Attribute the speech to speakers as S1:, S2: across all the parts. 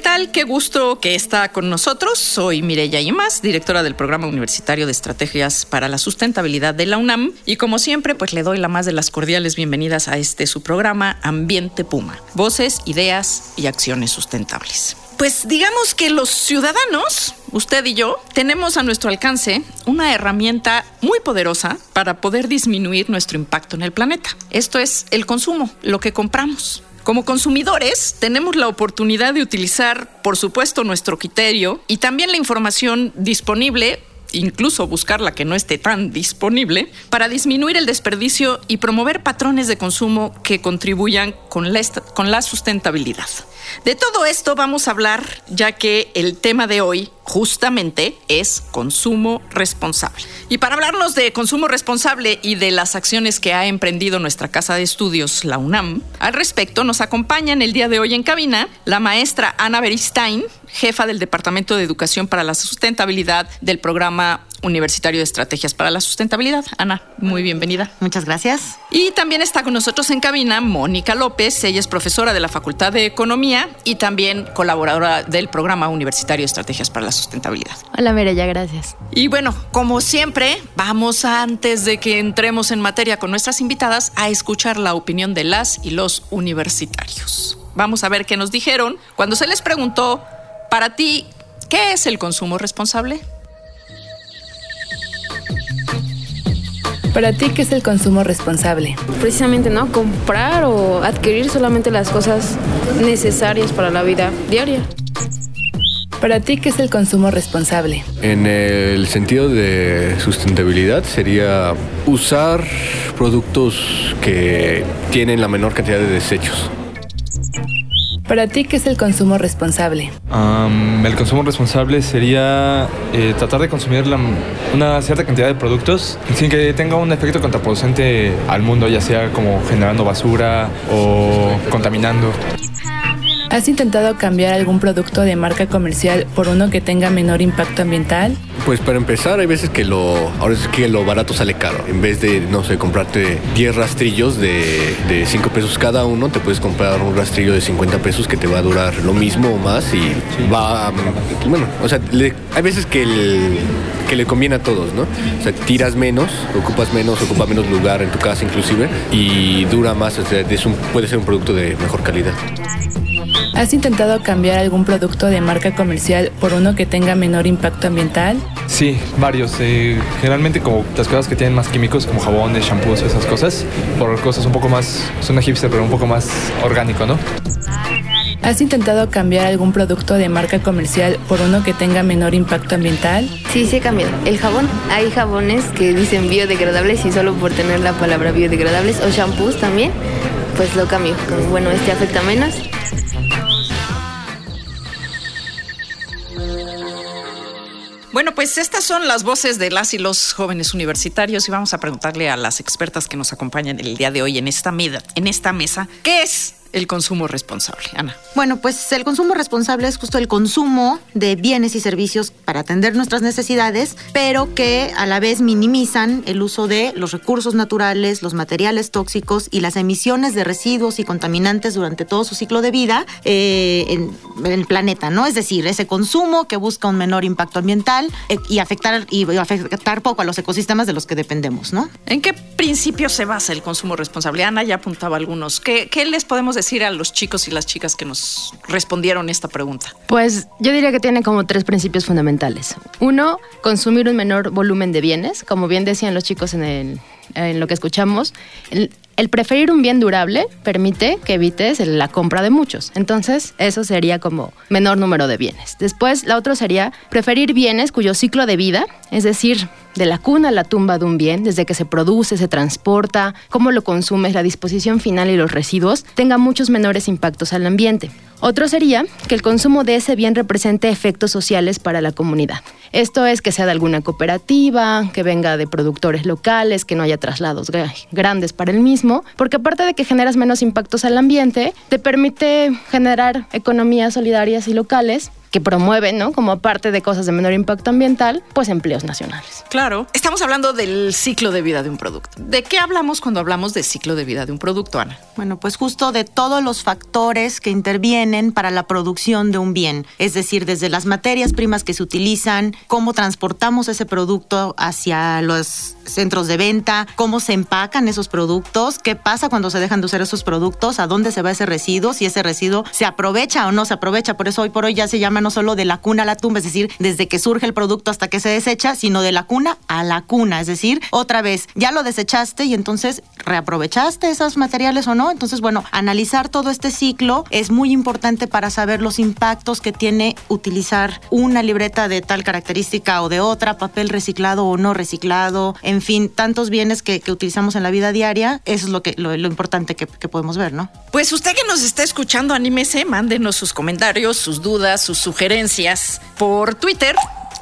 S1: Tal? Qué gusto que está con nosotros. Soy Mireya Yemas, directora del Programa Universitario de Estrategias para la Sustentabilidad de la UNAM. Y como siempre, pues le doy la más de las cordiales bienvenidas a este su programa Ambiente Puma. Voces, ideas y acciones sustentables. Pues digamos que los ciudadanos, usted y yo, tenemos a nuestro alcance una herramienta muy poderosa para poder disminuir nuestro impacto en el planeta. Esto es el consumo, lo que compramos. Como consumidores tenemos la oportunidad de utilizar, por supuesto, nuestro criterio y también la información disponible incluso buscar la que no esté tan disponible, para disminuir el desperdicio y promover patrones de consumo que contribuyan con la, con la sustentabilidad. De todo esto vamos a hablar ya que el tema de hoy justamente es consumo responsable. Y para hablarnos de consumo responsable y de las acciones que ha emprendido nuestra casa de estudios, la UNAM, al respecto nos acompañan el día de hoy en cabina la maestra Ana Beristain, jefa del Departamento de Educación para la Sustentabilidad del programa Universitario de Estrategias para la Sustentabilidad. Ana, muy bienvenida.
S2: Muchas gracias.
S1: Y también está con nosotros en cabina Mónica López. Ella es profesora de la Facultad de Economía y también colaboradora del programa Universitario de Estrategias para la Sustentabilidad.
S2: Hola, Mireya, gracias.
S1: Y bueno, como siempre, vamos antes de que entremos en materia con nuestras invitadas a escuchar la opinión de las y los universitarios. Vamos a ver qué nos dijeron cuando se les preguntó, para ti, ¿qué es el consumo responsable?
S2: Para ti, ¿qué es el consumo responsable?
S3: Precisamente, ¿no? Comprar o adquirir solamente las cosas necesarias para la vida diaria.
S2: Para ti, ¿qué es el consumo responsable?
S4: En el sentido de sustentabilidad sería usar productos que tienen la menor cantidad de desechos.
S2: Para ti, ¿qué es el consumo responsable?
S5: el consumo responsable sería eh, tratar de consumir una cierta cantidad de productos sin que tenga un efecto contraproducente al mundo, ya sea como generando basura o contaminando.
S2: ¿Has intentado cambiar algún producto de marca comercial por uno que tenga menor impacto ambiental?
S4: Pues para empezar, hay veces que lo, ahora es que lo barato sale caro. En vez de, no sé, comprarte 10 rastrillos de, de 5 pesos cada uno, te puedes comprar un rastrillo de 50 pesos que te va a durar lo mismo o más y va, bueno, o sea, hay veces que, que le conviene a todos, ¿no? O sea, tiras menos, ocupas menos, ocupa menos lugar en tu casa inclusive y dura más, o sea, es un, puede ser un producto de mejor calidad.
S2: ¿Has intentado cambiar algún producto de marca comercial por uno que tenga menor impacto ambiental?
S5: Sí, varios. Eh, generalmente como las cosas que tienen más químicos, como jabones, shampoos, esas cosas, por cosas un poco más, son hipster, pero un poco más orgánico, ¿no?
S2: ¿Has intentado cambiar algún producto de marca comercial por uno que tenga menor impacto ambiental?
S3: Sí, sí he cambiado. El jabón, hay jabones que dicen biodegradables y solo por tener la palabra biodegradables, o shampoos también, pues lo cambio. Bueno, este afecta menos
S1: Bueno, pues estas son las voces de las y los jóvenes universitarios y vamos a preguntarle a las expertas que nos acompañan el día de hoy en esta, en esta mesa, ¿qué es el consumo responsable? Ana.
S6: Bueno, pues el consumo responsable es justo el consumo de bienes y servicios para atender nuestras necesidades, pero que a la vez minimizan el uso de los recursos naturales, los materiales tóxicos y las emisiones de residuos y contaminantes durante todo su ciclo de vida eh, en, el planeta, ¿no? Es decir, ese consumo que busca un menor impacto ambiental eh, y afectar y afectar poco a los ecosistemas de los que dependemos, ¿no?
S1: ¿En qué principio se basa el consumo responsable? Ana ya apuntaba algunos. ¿Qué, qué les podemos decir? Decir a los chicos y las chicas que nos respondieron esta pregunta?
S3: Pues yo diría que tiene como tres principios fundamentales. Uno, consumir un menor volumen de bienes, como bien decían los chicos en, lo que escuchamos. El, el preferir un bien durable permite que evites la compra de muchos. Entonces, eso sería como menor número de bienes. Después, la otra sería preferir bienes cuyo ciclo de vida es decir, de la cuna a la tumba de un bien, desde que se produce, se transporta, cómo lo consumes, la disposición final y los residuos, tenga muchos menores impactos al ambiente. Otro sería que el consumo de ese bien represente efectos sociales para la comunidad. Esto es que sea de alguna cooperativa, que venga de productores locales, que no haya traslados grandes para el mismo, porque aparte de que generas menos impactos al ambiente, te permite generar economías solidarias y locales que promueven, ¿no? Como parte de cosas de menor impacto ambiental, pues empleos nacionales.
S1: Claro. Estamos hablando del ciclo de vida de un producto. ¿De qué hablamos cuando hablamos de ciclo de vida de un producto, Ana?
S6: Bueno, pues justo de todos los factores que intervienen para la producción de un bien. Es decir, desde las materias primas que se utilizan, cómo transportamos ese producto hacia los centros de venta, cómo se empacan esos productos, qué pasa cuando se dejan de usar esos productos, a dónde se va ese residuo, si ese residuo se aprovecha o no se aprovecha. Por eso hoy por hoy ya se llama no solo de la cuna a la tumba, es decir, desde que surge el producto hasta que se desecha, sino de la cuna a la cuna. Es decir, otra vez, ya lo desechaste y entonces reaprovechaste esos materiales o no. Entonces, bueno, analizar todo este ciclo es muy importante para saber los impactos que tiene utilizar una libreta de tal característica o de otra, papel reciclado o no reciclado, en fin, tantos bienes que, utilizamos en la vida diaria. Eso es lo, que, lo, importante que, podemos ver, ¿no?
S1: Pues usted que nos está escuchando, anímese, mándenos sus comentarios, sus dudas, sus sugerencias por Twitter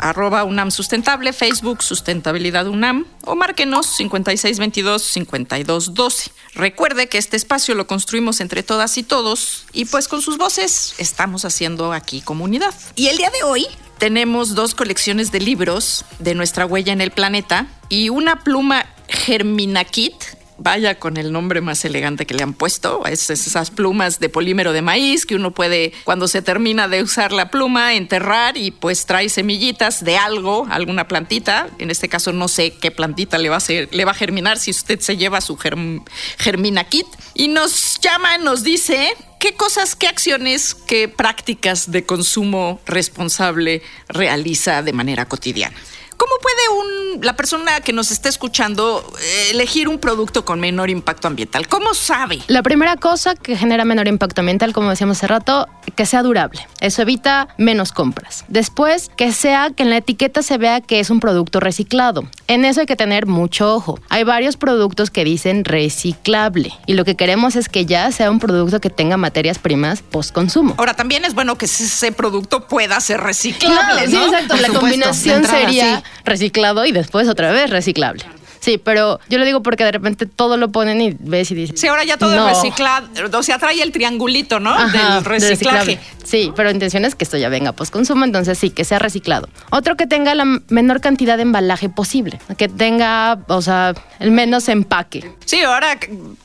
S1: arroba UNAM Sustentable, Facebook Sustentabilidad UNAM o márquenos 5622-5212. Recuerde que este espacio lo construimos entre todas y todos y pues con sus voces estamos haciendo aquí comunidad. Y el día de hoy tenemos dos colecciones de libros de nuestra huella en el planeta y una pluma Germina Kit vaya con el nombre más elegante que le han puesto, es esas plumas de polímero de maíz que uno puede, cuando se termina de usar la pluma, enterrar y pues trae semillitas de algo, alguna plantita. En este caso no sé qué plantita le va a, ser, le va a germinar si usted se lleva su germina kit. Y nos llama, nos dice qué cosas, qué acciones, qué prácticas de consumo responsable realiza de manera cotidiana. ¿Cómo puede un, la persona que nos está escuchando eh, elegir un producto con menor impacto ambiental? ¿Cómo sabe?
S3: La primera cosa que genera menor impacto ambiental, como decíamos hace rato, que sea durable. Eso evita menos compras. Después, que sea que en la etiqueta se vea que es un producto reciclado. En eso hay que tener mucho ojo. Hay varios productos que dicen reciclable y lo que queremos es que ya sea un producto que tenga materias primas post consumo.
S1: Ahora también es bueno que ese producto pueda ser reciclable.
S3: Sí, exacto. la combinación sería reciclado y después otra vez reciclable. Sí, pero yo lo digo porque de repente todo lo ponen y ves y dices.
S1: Sí, ahora ya todo es reciclado. O sea, trae el triangulito, ¿no? Del reciclaje.
S3: Sí, pero intención es que esto ya venga post consumo, entonces sí, que sea reciclado. Otro que tenga la menor cantidad de embalaje posible, que tenga, o sea, el menos empaque.
S1: Sí, ahora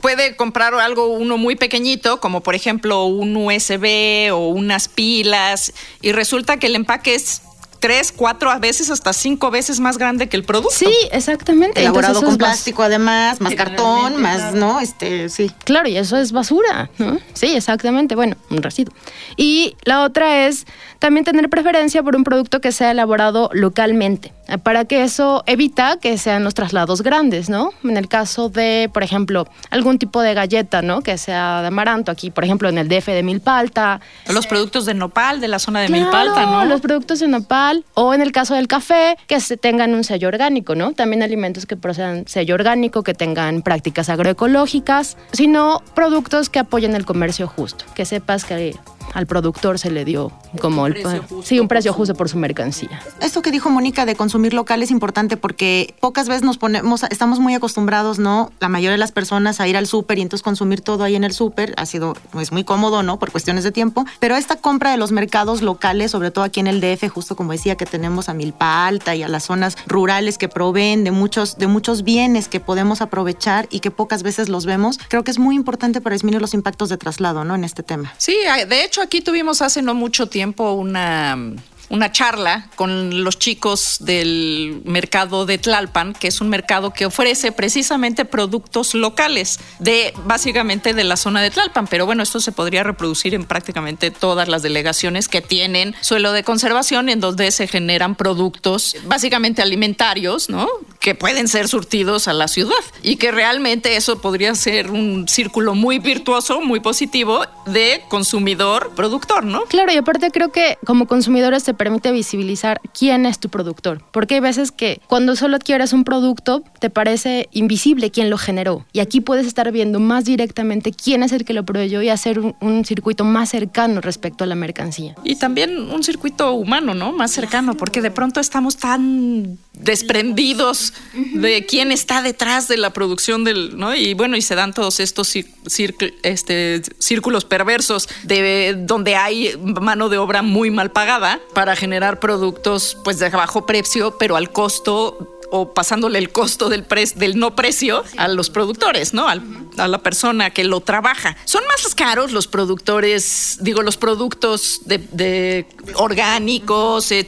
S1: puede comprar algo uno muy pequeñito, como por ejemplo un USB o unas pilas, y resulta que el empaque es tres, cuatro, a veces hasta cinco veces más grande que el producto.
S3: Sí, exactamente.
S6: Elaborado con plástico además, más cartón, más, ¿no? Este, sí.
S3: Claro, y eso es basura, ¿no? Sí, exactamente. Bueno, un residuo. Y la otra es también tener preferencia por un producto que sea elaborado localmente, para que eso evita que sean los traslados grandes, ¿no? En el caso de, por ejemplo, algún tipo de galleta, ¿no? Que sea de amaranto, aquí, por ejemplo, en el DF de Milpalta.
S1: Los productos de nopal, de la zona de Milpalta, ¿no?
S3: Los productos de nopal, o en el caso del café, que se tengan un sello orgánico, ¿no? También alimentos que procedan sello orgánico, que tengan prácticas agroecológicas, sino productos que apoyen el comercio justo, que sepas que al productor se le dio como el sí, un precio justo por su mercancía.
S6: Esto que dijo Mónica de consumir local es importante porque pocas veces nos ponemos, estamos muy acostumbrados, ¿no? La mayoría de las personas a ir al súper y entonces consumir todo ahí en el súper ha sido pues, muy cómodo, ¿no? Por cuestiones de tiempo. Pero esta compra de los mercados locales, sobre todo aquí en el DF, justo como decía, que tenemos a Milpa Alta y a las zonas rurales que proveen de muchos, de muchos bienes que podemos aprovechar y que pocas veces los vemos, creo que es muy importante para disminuir los impactos de traslado, ¿no? En este tema.
S1: Sí, de hecho aquí tuvimos hace no mucho tiempo una una charla con los chicos del mercado de Tlalpan, que es un mercado que ofrece precisamente productos locales de básicamente de la zona de Tlalpan, pero bueno, esto se podría reproducir en prácticamente todas las delegaciones que tienen suelo de conservación en donde se generan productos básicamente alimentarios, ¿no? que pueden ser surtidos a la ciudad y que realmente eso podría ser un círculo muy virtuoso, muy positivo de consumidor productor, ¿no?
S3: Claro, y aparte creo que como consumidores te permite visibilizar quién es tu productor. Porque hay veces que cuando solo adquieres un producto, te parece invisible quién lo generó. Y aquí puedes estar viendo más directamente quién es el que lo proveyó y hacer un, un circuito más cercano respecto a la mercancía.
S1: Y también un circuito humano, ¿no? Más cercano, porque de pronto estamos tan desprendidos de quién está detrás de la producción del, ¿no? Y bueno, y se dan todos estos este, círculos perversos de donde hay mano de obra muy mal pagada para generar productos pues de bajo precio, pero al costo o pasándole el costo del, del no precio a los productores, ¿no? a la persona que lo trabaja. ¿Son más caros los productores, digo, los productos de, orgánicos, eh,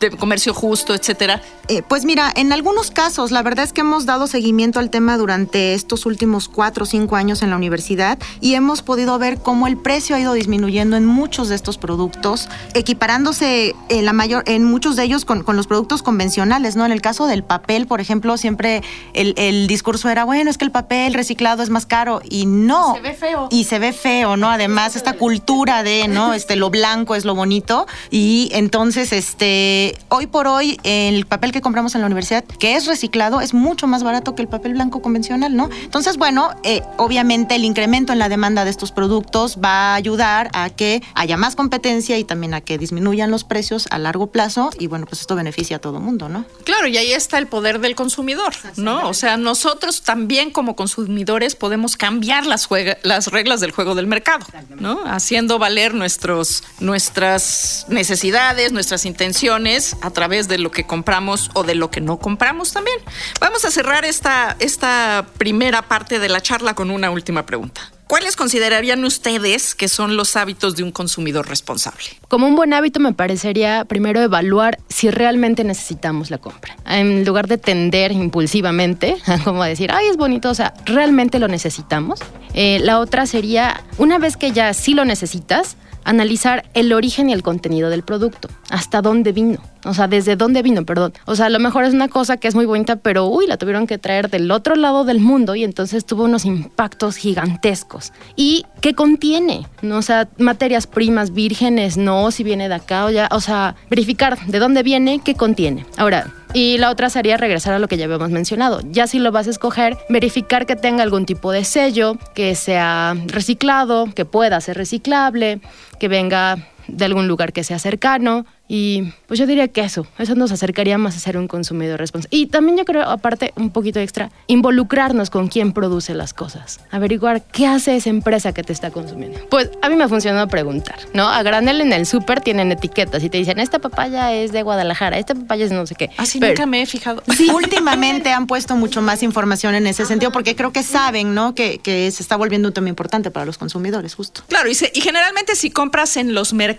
S1: de comercio justo, etcétera?
S6: Eh, pues mira, en algunos casos, la verdad es que hemos dado seguimiento al tema durante estos últimos cuatro o cinco años en la universidad y hemos podido ver cómo el precio ha ido disminuyendo en muchos de estos productos, equiparándose en, la mayor, en muchos de ellos con, los productos convencionales, ¿no? En el caso del papel, por ejemplo, siempre el, discurso era, bueno, es que el papel reciclado es más caro y no.
S7: Se ve feo.
S6: Y se ve feo, ¿no? Además, esta cultura de, ¿no? Este, lo blanco es lo bonito y entonces, este hoy por hoy el papel que compramos en la universidad, que es reciclado, es mucho más barato que el papel blanco convencional, ¿no? Entonces, bueno, eh, obviamente el incremento en la demanda de estos productos va a ayudar a que haya más competencia y también a que disminuyan los precios a largo plazo y bueno, pues esto beneficia a todo mundo, ¿no?
S1: Claro, y ahí está el poder del consumidor, ¿no? O sea, nosotros también como consumidores podemos cambiar las, las reglas del juego del mercado, ¿no? Haciendo valer nuestros, nuestras necesidades, nuestras intenciones a través de lo que compramos o de lo que no compramos también. Vamos a cerrar esta, esta primera parte de la charla con una última pregunta. ¿Cuáles considerarían ustedes que son los hábitos de un consumidor responsable?
S3: Como un buen hábito me parecería primero evaluar si realmente necesitamos la compra. En lugar de tender impulsivamente, como decir, ay, es bonito, o sea, ¿realmente lo necesitamos? Eh, la otra sería, una vez que ya sí lo necesitas, analizar el origen y el contenido del producto, hasta dónde vino, o sea, desde dónde vino, perdón. O sea, a lo mejor es una cosa que es muy bonita, pero uy, la tuvieron que traer del otro lado del mundo y entonces tuvo unos impactos gigantescos. ¿Y qué contiene? ¿No? O sea, materias primas vírgenes, no, si viene de acá o ya, o sea, verificar de dónde viene, qué contiene. Ahora, y la otra sería regresar a lo que ya habíamos mencionado. Ya si lo vas a escoger, verificar que tenga algún tipo de sello, que sea reciclado, que pueda ser reciclable, que venga de algún lugar que sea cercano, y pues yo diría que eso, eso nos acercaría más a ser un consumidor responsable. Y también yo creo, aparte, un poquito extra, involucrarnos con quién produce las cosas. Averiguar qué hace esa empresa que te está consumiendo. Pues a mí me ha funcionado preguntar, ¿no? A granel en el súper tienen etiquetas y te dicen, esta papaya es de Guadalajara, esta papaya es no sé qué.
S1: Así nunca me he fijado.
S6: Sí. Últimamente han puesto mucho más información en ese sentido porque creo que saben, ¿no? Que, que se está volviendo un tema importante para los consumidores, justo.
S1: Claro, y, y generalmente si compras en los mercados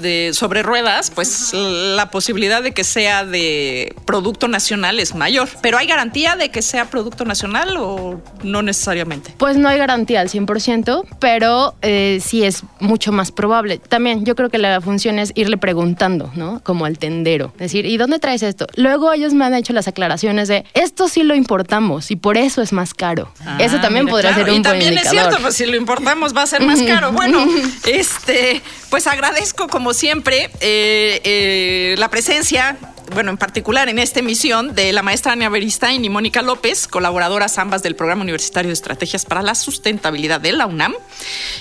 S1: de sobre ruedas, pues la posibilidad de que sea de producto nacional es mayor. Pero ¿hay garantía de que sea producto nacional o no necesariamente?
S3: Pues no hay garantía al 100%, pero eh, sí es mucho más probable. También yo creo que la función es irle preguntando, ¿no? Como al tendero. Decir, ¿y dónde traes esto? Luego ellos me han hecho las aclaraciones de, esto sí lo importamos y por eso es más caro.
S1: Ah,
S3: eso también podría ser un y
S1: también
S3: es
S1: cierto, pues si lo importamos va a ser más caro. Bueno, este, pues agradezco como siempre. Eh, eh, la presencia bueno, en particular en esta emisión de la maestra Ania Beristain y Mónica López, colaboradoras ambas del Programa Universitario de Estrategias para la Sustentabilidad de la UNAM.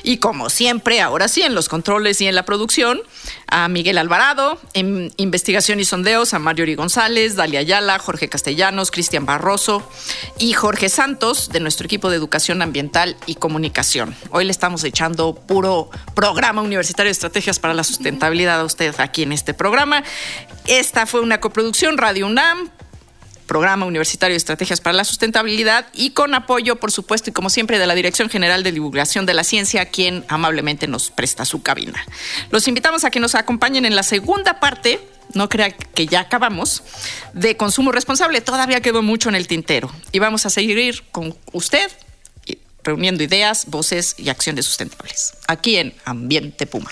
S1: Y como siempre, ahora sí, en los controles y en la producción, a Miguel Alvarado, en investigación y sondeos, a Mario Ori González, Dalia Ayala, Jorge Castellanos, Cristian Barroso y Jorge Santos, de nuestro equipo de Educación Ambiental y Comunicación. Hoy le estamos echando puro programa universitario de estrategias para la sustentabilidad a usted aquí en este programa. Esta fue una coproducción Radio UNAM, Programa Universitario de Estrategias para la Sustentabilidad y con apoyo, por supuesto, y como siempre, de la Dirección General de Divulgación de la Ciencia, quien amablemente nos presta su cabina. Los invitamos a que nos acompañen en la segunda parte no crea que ya acabamos, de consumo responsable. Todavía quedó mucho en el tintero y vamos a seguir con usted reuniendo ideas, voces y acciones sustentables. Aquí en Ambiente Puma.